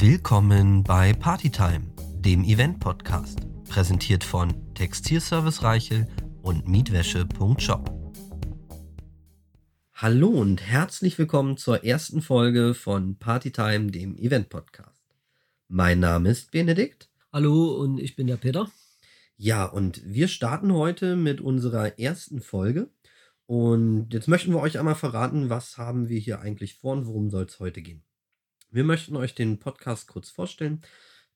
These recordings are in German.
Willkommen bei Partytime, dem Event-Podcast, präsentiert von Textilservice Reichel und Mietwäsche.shop. Hallo und herzlich willkommen zur ersten Folge von Partytime, dem Event-Podcast. Mein Name ist Benedikt. Hallo und ich bin der Peter. Ja, und wir starten heute mit unserer ersten Folge. Und jetzt möchten wir euch einmal verraten, was haben wir hier eigentlich vor und worum soll es heute gehen. Wir möchten euch den Podcast kurz vorstellen.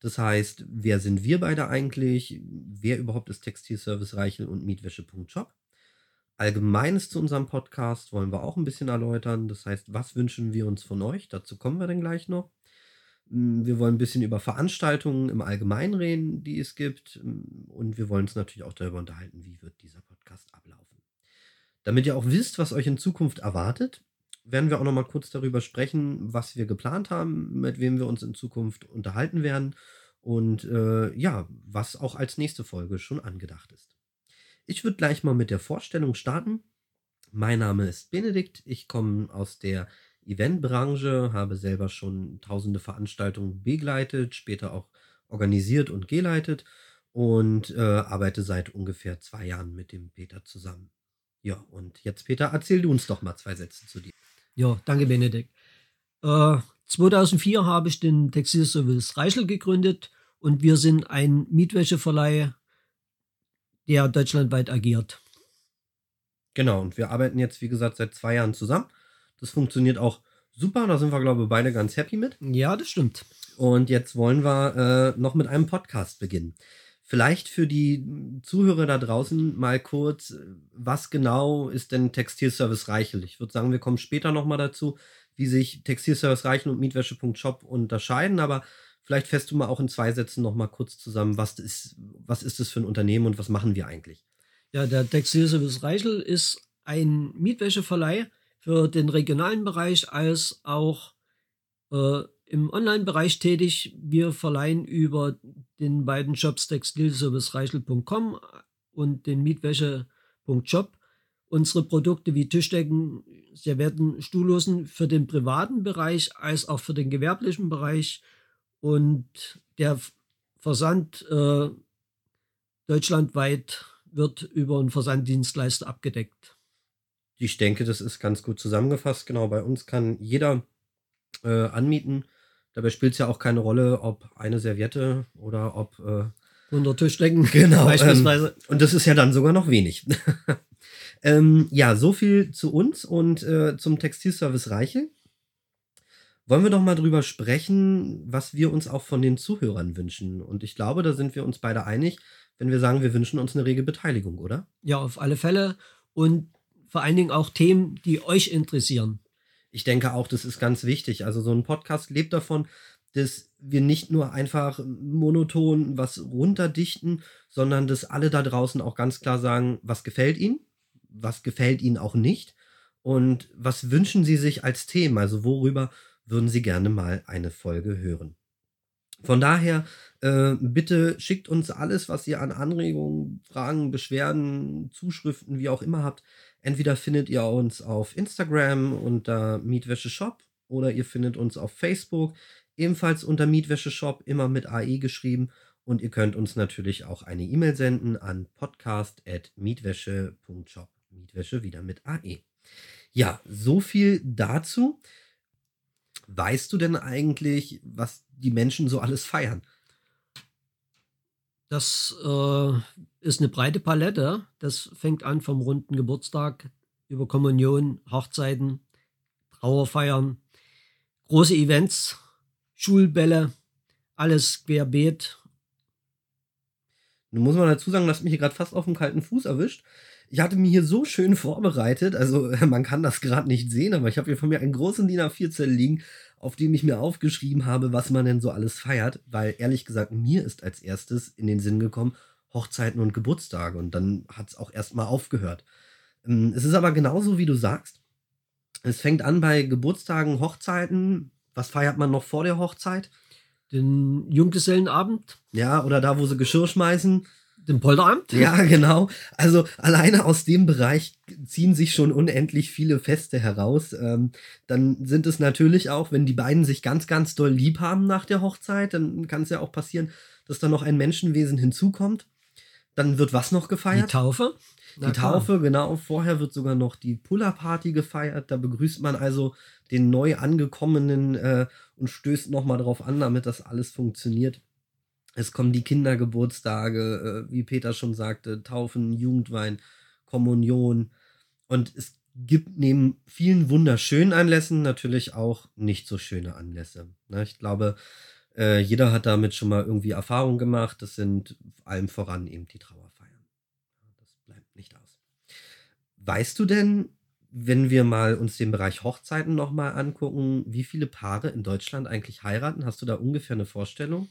Das heißt, wer sind wir beide eigentlich? Wer überhaupt ist Textilservice Reichel und Mietwäsche.shop? Allgemeines zu unserem Podcast wollen wir auch ein bisschen erläutern. Das heißt, was wünschen wir uns von euch? Dazu kommen wir dann gleich noch. Mm, wir wollen ein bisschen über Veranstaltungen im Allgemeinen reden, die es gibt. Mm, und wir wollen uns natürlich auch darüber unterhalten, wie wird dieser Podcast ablaufen. Damit ihr auch wisst, was euch in Zukunft erwartet, werden wir auch noch mal kurz darüber sprechen, was wir geplant haben, mit wem wir uns in Zukunft unterhalten werden und äh, ja, was auch als nächste Folge schon angedacht ist. Ich würde gleich mal mit der Vorstellung starten. Mein Name ist Benedikt, ich komme aus der Eventbranche, habe selber schon tausende Veranstaltungen begleitet, später auch organisiert und geleitet und äh, arbeite seit ungefähr zwei Jahren mit dem Peter zusammen. Ja, und jetzt Peter, erzähl du uns doch mal zwei Sätze zu dir. Ja, danke Benedikt. Äh, 2004 habe ich den Textilservice Reichel gegründet und wir sind ein Mietwäscheverleih, der deutschlandweit agiert. Genau, und wir arbeiten jetzt, wie gesagt, seit zwei Jahren zusammen. Das funktioniert auch super, da sind wir, glaube ich, beide ganz happy mit. Ja, das stimmt. Und jetzt wollen wir äh, noch mit einem Podcast beginnen. Vielleicht für die Zuhörer da draußen mal kurz, was genau ist denn Textilservice Reichel? Ich würde sagen, wir kommen später nochmal dazu, wie sich Textilservice Reichel und Mietwäsche.shop unterscheiden, aber vielleicht fährst du mal auch in zwei Sätzen nochmal kurz zusammen, was ist, was ist das für ein Unternehmen und was machen wir eigentlich? Ja, der Textilservice Reichel ist ein Mietwäscheverleih für den regionalen Bereich als auch äh, im Online-Bereich tätig. Wir verleihen über den beiden Shops textilservicereichel.com und den Mietwäsche.shop unsere Produkte wie Tischdecken, Servietten, Stuhllosen für den privaten Bereich als auch für den gewerblichen Bereich. Und der Versand äh, deutschlandweit wird über einen Versanddienstleister abgedeckt. Ich denke, das ist ganz gut zusammengefasst. Genau, bei uns kann jeder äh, anmieten, Dabei spielt es ja auch keine Rolle, ob eine Serviette oder ob äh, 100 Tischdecken genau, beispielsweise. Ähm, und das ist ja dann sogar noch wenig. ähm, ja, so viel zu uns und äh, zum Textilservice Reiche. Wollen wir doch mal drüber sprechen, was wir uns auch von den Zuhörern wünschen. Und ich glaube, da sind wir uns beide einig, wenn wir sagen, wir wünschen uns eine rege Beteiligung, oder? Ja, auf alle Fälle. Und vor allen Dingen auch Themen, die euch interessieren ich denke auch, das ist ganz wichtig. Also so ein Podcast lebt davon, dass wir nicht nur einfach monoton was runterdichten, sondern dass alle da draußen auch ganz klar sagen, was gefällt ihnen, was gefällt ihnen auch nicht und was wünschen sie sich als Themen, also worüber würden sie gerne mal eine Folge hören. Von daher, äh, bitte schickt uns alles, was ihr an Anregungen, Fragen, Beschwerden, Zuschriften, wie auch immer habt, Entweder findet ihr uns auf Instagram unter Mietwäsche Shop oder ihr findet uns auf Facebook ebenfalls unter Mietwäsche Shop, immer mit AE geschrieben. Und ihr könnt uns natürlich auch eine E-Mail senden an podcast.mietwäsche.shop. Mietwäsche wieder mit AE. Ja, so viel dazu. Weißt du denn eigentlich, was die Menschen so alles feiern? Das äh, ist eine breite Palette. Das fängt an vom runden Geburtstag über Kommunion, Hochzeiten, Trauerfeiern, große Events, Schulbälle, alles querbeet. Nun muss man dazu sagen, dass mich hier gerade fast auf dem kalten Fuß erwischt. Ich hatte mir hier so schön vorbereitet, also man kann das gerade nicht sehen, aber ich habe hier von mir einen großen DIN A4-Zettel liegen, auf dem ich mir aufgeschrieben habe, was man denn so alles feiert, weil ehrlich gesagt, mir ist als erstes in den Sinn gekommen, Hochzeiten und Geburtstage und dann hat es auch erstmal aufgehört. Ähm, es ist aber genauso, wie du sagst. Es fängt an bei Geburtstagen, Hochzeiten. Was feiert man noch vor der Hochzeit? Den Junggesellenabend. Ja, oder da, wo sie Geschirr schmeißen. Dem Polderamt? Ja, genau. Also alleine aus dem Bereich ziehen sich schon unendlich viele Feste heraus. Ähm, dann sind es natürlich auch, wenn die beiden sich ganz, ganz doll lieb haben nach der Hochzeit, dann kann es ja auch passieren, dass da noch ein Menschenwesen hinzukommt. Dann wird was noch gefeiert? Die Taufe? Na die klar. Taufe, genau. Vorher wird sogar noch die Puller-Party gefeiert. Da begrüßt man also den neu angekommenen äh, und stößt nochmal drauf an, damit das alles funktioniert. Es kommen die Kindergeburtstage, äh, wie Peter schon sagte, Taufen, Jugendwein, Kommunion. Und es gibt neben vielen wunderschönen Anlässen natürlich auch nicht so schöne Anlässe. Ne? Ich glaube, äh, jeder hat damit schon mal irgendwie Erfahrung gemacht. Das sind allem voran eben die Trauerfeiern. Das bleibt nicht aus. Weißt du denn, wenn wir mal uns den Bereich Hochzeiten nochmal angucken, wie viele Paare in Deutschland eigentlich heiraten? Hast du da ungefähr eine Vorstellung?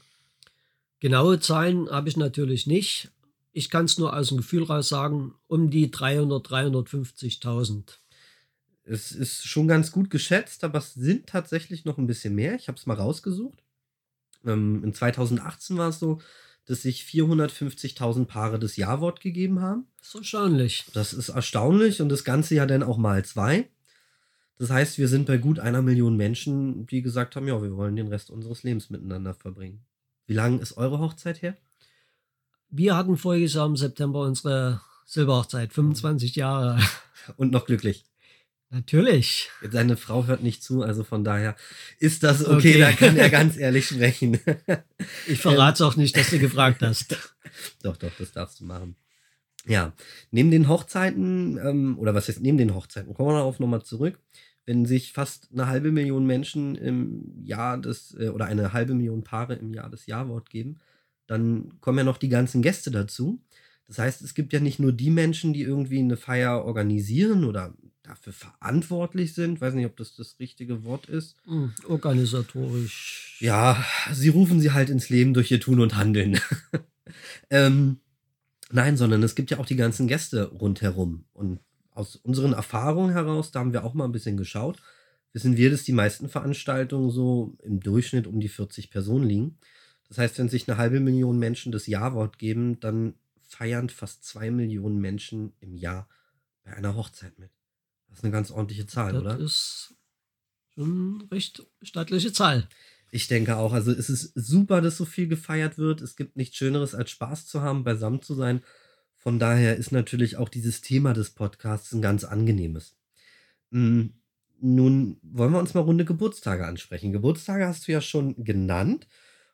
Genaue Zahlen habe ich natürlich nicht. Ich kann es nur aus dem Gefühl raus sagen, um die 300, 350.000. Es ist schon ganz gut geschätzt, aber es sind tatsächlich noch ein bisschen mehr. Ich habe es mal rausgesucht. Ähm, in 2018 war es so, dass sich 450.000 Paare das Ja-Wort gegeben haben. Das ist erstaunlich. Das ist erstaunlich und das Ganze ja dann auch mal zwei. Das heißt, wir sind bei gut einer Million Menschen, die gesagt haben, ja, wir wollen den Rest unseres Lebens miteinander verbringen. Wie lange ist eure Hochzeit her? Wir hatten voriges Jahr im September unsere Silberhochzeit, 25 Jahre. Und noch glücklich. Natürlich. Seine Frau hört nicht zu, also von daher ist das okay, okay. da kann er ganz ehrlich sprechen. Ich verrate auch nicht, dass du gefragt hast. doch, doch, das darfst du machen. Ja, neben den Hochzeiten, ähm, oder was heißt neben den Hochzeiten, kommen wir darauf nochmal zurück wenn sich fast eine halbe Million Menschen im Jahr des, äh, oder eine halbe Million Paare im Jahr das Ja-Wort geben, dann kommen ja noch die ganzen Gäste dazu. Das heißt, es gibt ja nicht nur die Menschen, die irgendwie eine Feier organisieren oder dafür verantwortlich sind. Ich weiß nicht, ob das das richtige Wort ist. Hm, organisatorisch. Ja, sie rufen sie halt ins Leben durch ihr Tun und Handeln. ähm, nein, sondern es gibt ja auch die ganzen Gäste rundherum. Und aus unseren Erfahrungen heraus, da haben wir auch mal ein bisschen geschaut, wissen wir, dass die meisten Veranstaltungen so im Durchschnitt um die 40 Personen liegen. Das heißt, wenn sich eine halbe Million Menschen das Ja-Wort geben, dann feiern fast zwei Millionen Menschen im Jahr bei einer Hochzeit mit. Das ist eine ganz ordentliche Zahl, das oder? Das ist schon eine recht stattliche Zahl. Ich denke auch. Also es ist super, dass so viel gefeiert wird. Es gibt nichts Schöneres, als Spaß zu haben, beisammen zu sein von daher ist natürlich auch dieses Thema des Podcasts ein ganz angenehmes. Hm, nun wollen wir uns mal runde Geburtstage ansprechen. Geburtstage hast du ja schon genannt.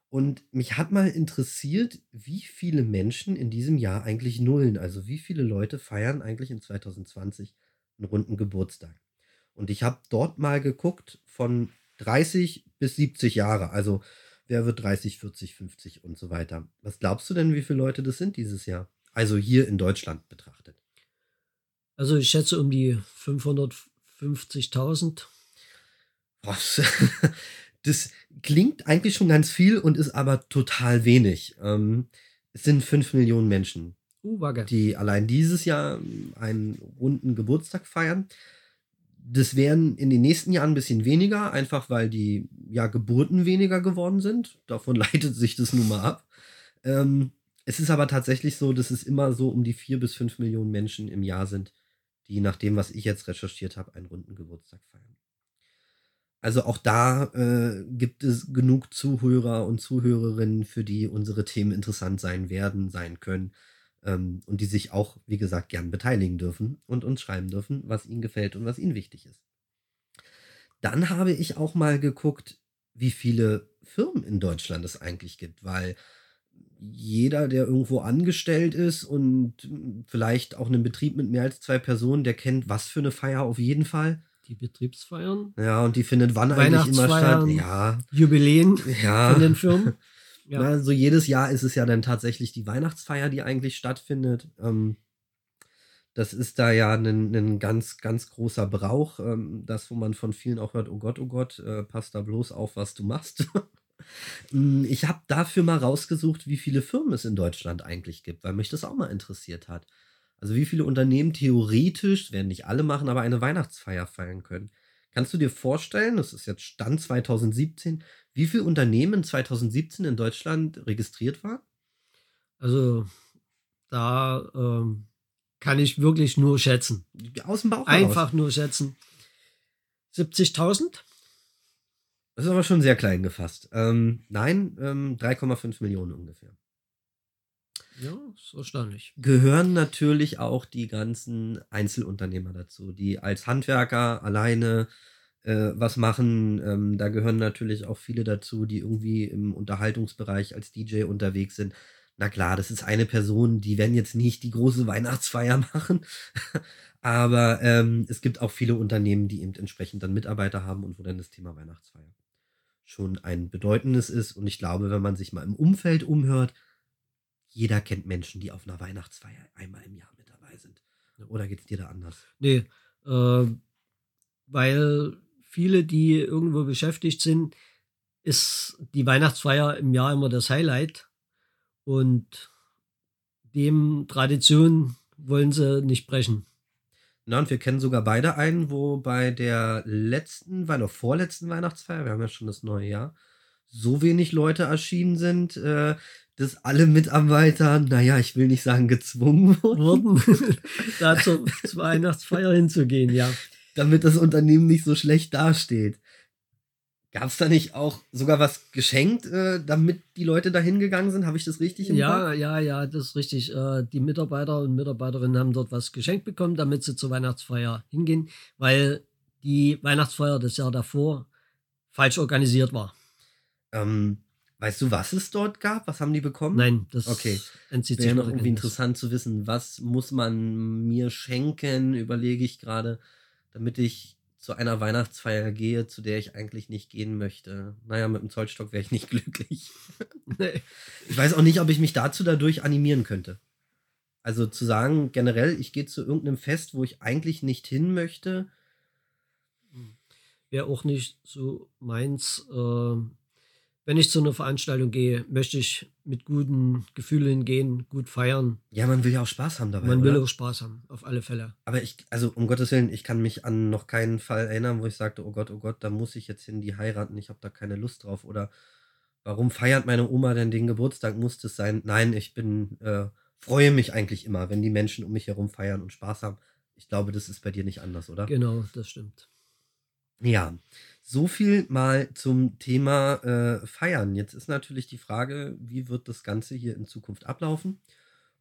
Und mich hat mal interessiert, wie viele Menschen in diesem Jahr eigentlich nullen. Also wie viele Leute feiern eigentlich in 2020 einen runden Geburtstag. Und ich habe dort mal geguckt von 30 bis 70 Jahre. Also wer wird 30, 40, 50 und so weiter. Was glaubst du denn, wie viele Leute das sind dieses Jahr? Also hier in Deutschland betrachtet. Also ich schätze um die 550.000. Was? Das klingt eigentlich schon ganz viel und ist aber total wenig. Ähm, es sind 5 Millionen Menschen, uh, die allein dieses Jahr einen runden Geburtstag feiern. Das wären in den nächsten Jahren ein bisschen weniger, einfach weil die ja, Geburten weniger geworden sind. Davon leitet sich das nun mal ab. Ähm, es ist aber tatsächlich so, dass es immer so um die vier bis fünf Millionen Menschen im Jahr sind, die nach dem, was ich jetzt recherchiert habe, einen runden Geburtstag feiern. Also auch da äh, gibt es genug Zuhörer und Zuhörerinnen, für die unsere Themen interessant sein werden, sein können ähm, und die sich auch, wie gesagt, gern beteiligen dürfen und uns schreiben dürfen, was ihnen gefällt und was ihnen wichtig ist. Dann habe ich auch mal geguckt, wie viele Firmen in Deutschland es eigentlich gibt, weil jeder, der irgendwo angestellt ist und vielleicht auch einen Betrieb mit mehr als zwei Personen, der kennt, was für eine Feier auf jeden Fall. Die Betriebsfeiern. Ja, und die findet wann eigentlich immer statt? Ja. Jubiläen ja. von den Firmen. Ja. Na, so jedes Jahr ist es ja dann tatsächlich die Weihnachtsfeier, die eigentlich stattfindet. Ähm, das ist da ja ein, ganz, ganz großer Brauch. Ähm, das, wo man von vielen auch hört, oh Gott, oh Gott, äh, pass da bloß auf, was du machst. Hm, ich habe dafür mal rausgesucht, wie viele Firmen es in Deutschland eigentlich gibt, weil mich das auch mal interessiert hat. Also wie viele Unternehmen theoretisch, werden nicht alle machen, aber eine Weihnachtsfeier feiern können. Kannst du dir vorstellen, das ist jetzt Stand 2017, wie viele Unternehmen 2017 in Deutschland registriert waren? Also da ähm, kann ich wirklich nur schätzen. Aus dem Bauch Einfach heraus. nur schätzen. 70.000? Das ist aber schon sehr klein gefasst. Ähm, nein, ähm, 3,5 Millionen ungefähr. Ja, ist erstaunlich. Gehören natürlich auch die ganzen Einzelunternehmer dazu, die als Handwerker alleine äh, was machen. Ähm, da gehören natürlich auch viele dazu, die irgendwie im Unterhaltungsbereich als DJ unterwegs sind. Na klar, das ist eine Person, die werden jetzt nicht die große Weihnachtsfeier machen, aber ähm, es gibt auch viele Unternehmen, die eben entsprechend dann Mitarbeiter haben und wo dann das Thema Weihnachtsfeier schon ein bedeutendes ist. Und ich glaube, wenn man sich mal im Umfeld umhört, jeder kennt Menschen, die auf einer Weihnachtsfeier einmal im Jahr mit dabei sind. Oder geht es dir da anders? Nee, äh, weil viele, die irgendwo beschäftigt sind, ist die Weihnachtsfeier im Jahr immer das Highlight. Und dem Tradition wollen sie nicht brechen. Na, und wir kennen sogar beide einen, wo bei der letzten, weil noch vorletzten Weihnachtsfeier, wir haben ja schon das neue Jahr, so wenig Leute erschienen sind, äh, dass alle Mitarbeiter, naja, ich will nicht sagen gezwungen wurden, da zur, zur Weihnachtsfeier hinzugehen, ja. damit das Unternehmen nicht so schlecht dasteht. Gab es da nicht auch sogar was geschenkt, äh, damit die Leute da hingegangen sind? Habe ich das richtig im Ja, ja, ja, das ist richtig. Äh, Die Mitarbeiter und Mitarbeiterinnen haben dort was geschenkt bekommen, damit sie zur Weihnachtsfeier hingehen, weil die Weihnachtsfeier das Jahr davor falsch organisiert war. Ähm, weißt du, was es dort gab? Was haben die bekommen? Nein, das Okay. entzieht Wäre noch irgendwie interessant zu wissen, was muss man mir schenken, überlege ich gerade, damit ich zu einer Weihnachtsfeier gehe, zu der ich eigentlich nicht gehen möchte. Naja, mit dem Zollstock wäre ich nicht glücklich. Nee. Ich weiß auch nicht, ob ich mich dazu dadurch animieren könnte. Also zu sagen, generell, ich gehe zu irgendeinem Fest, wo ich eigentlich nicht hin möchte. Wäre auch nicht so meins. Äh, wenn ich zu einer Veranstaltung gehe, möchte ich mit guten Gefühlen gehen, gut feiern. Ja, man will ja auch Spaß haben dabei. Man oder? will auch Spaß haben, auf alle Fälle. Aber ich, also um Gottes Willen, ich kann mich an noch keinen Fall erinnern, wo ich sagte, oh Gott, oh Gott, da muss ich jetzt hin, die heiraten, ich habe da keine Lust drauf. Oder warum feiert meine Oma denn den Geburtstag? Muss das sein? Nein, ich bin, äh, freue mich eigentlich immer, wenn die Menschen um mich herum feiern und Spaß haben. Ich glaube, das ist bei dir nicht anders, oder? Genau, das stimmt. Ja, so viel mal zum Thema äh, Feiern. Jetzt ist natürlich die Frage, wie wird das Ganze hier in Zukunft ablaufen?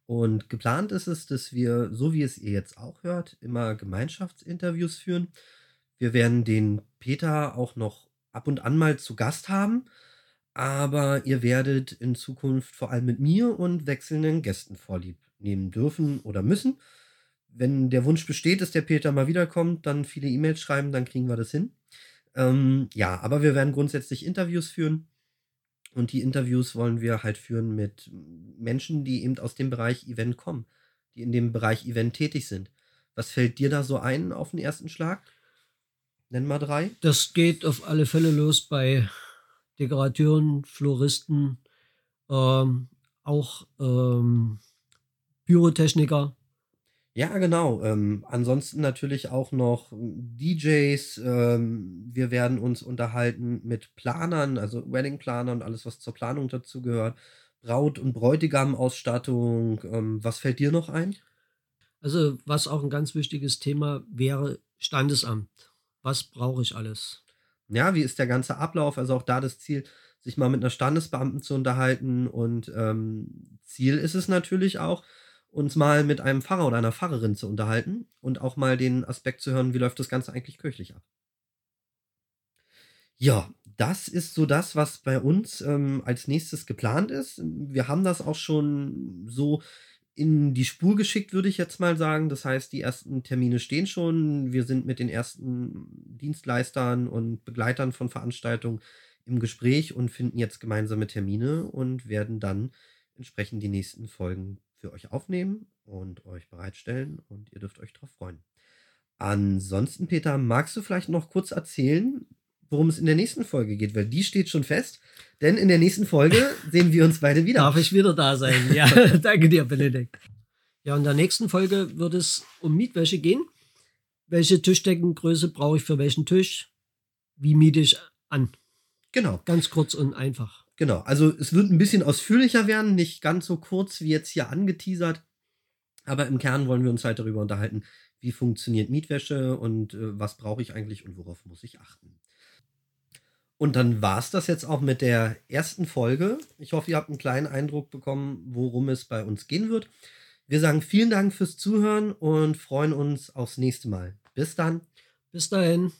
Und geplant ist es, dass wir, so wie es ihr jetzt auch hört, immer Gemeinschaftsinterviews führen. Wir werden den Peter auch noch ab und an mal zu Gast haben, aber ihr werdet in Zukunft vor allem mit mir und wechselnden Gästen vorlieb nehmen dürfen oder müssen. Wenn der Wunsch besteht, dass der Peter mal wiederkommt, dann viele E-Mails schreiben, dann kriegen wir das hin. Ähm, ja, aber wir werden grundsätzlich Interviews führen. Und die Interviews wollen wir halt führen mit Menschen, die eben aus dem Bereich Event kommen, die in dem Bereich Event tätig sind. Was fällt dir da so ein auf den ersten Schlag? Nenn mal drei. Das geht auf alle Fälle los bei Dekorateuren, Floristen, ähm, auch ähm, Pyrotechniker. Ja, genau. Ähm, ansonsten natürlich auch noch DJs. Ähm, wir werden uns unterhalten mit Planern, also Weddingplanern und alles, was zur Planung dazu gehört. Braut- und Bräutigam-Ausstattung. Ähm, was fällt dir noch ein? Also was auch ein ganz wichtiges Thema wäre Standesamt. Was brauche ich alles? Ja, wie ist der ganze Ablauf? Also auch da das Ziel, sich mal mit einer Standesbeamten zu unterhalten. Und ähm, Ziel ist es natürlich auch, uns mal mit einem Pfarrer oder einer Pfarrerin zu unterhalten und auch mal den Aspekt zu hören, wie läuft das Ganze eigentlich kirchlich ab. Ja, das ist so das, was bei uns ähm, als nächstes geplant ist. Wir haben das auch schon so in die Spur geschickt, würde ich jetzt mal sagen. Das heißt, die ersten Termine stehen schon. Wir sind mit den ersten Dienstleistern und Begleitern von Veranstaltungen im Gespräch und finden jetzt gemeinsame Termine und werden dann entsprechend die nächsten Folgen für euch aufnehmen und euch bereitstellen und ihr dürft euch darauf freuen. Ansonsten, Peter, magst du vielleicht noch kurz erzählen, worum es in der nächsten Folge geht? Weil die steht schon fest, denn in der nächsten Folge sehen wir uns beide wieder. Darf ich wieder da sein? Ja, danke dir, Benedikt. Ja, in der nächsten Folge wird es um Mietwäsche gehen. Welche Tischdeckengröße brauche ich für welchen Tisch? Wie miete ich an? Genau, Ganz kurz und einfach. Genau. Also es wird ein bisschen ausführlicher werden, nicht ganz so kurz wie jetzt hier angeteasert. Aber im Kern wollen wir uns halt darüber unterhalten, wie funktioniert Mietwäsche und äh, was brauche ich eigentlich und worauf muss ich achten. Und dann war es das jetzt auch mit der ersten Folge. Ich hoffe, ihr habt einen kleinen Eindruck bekommen, worum es bei uns gehen wird. Wir sagen vielen Dank fürs Zuhören und freuen uns aufs nächste Mal. Bis dann. Bis dahin.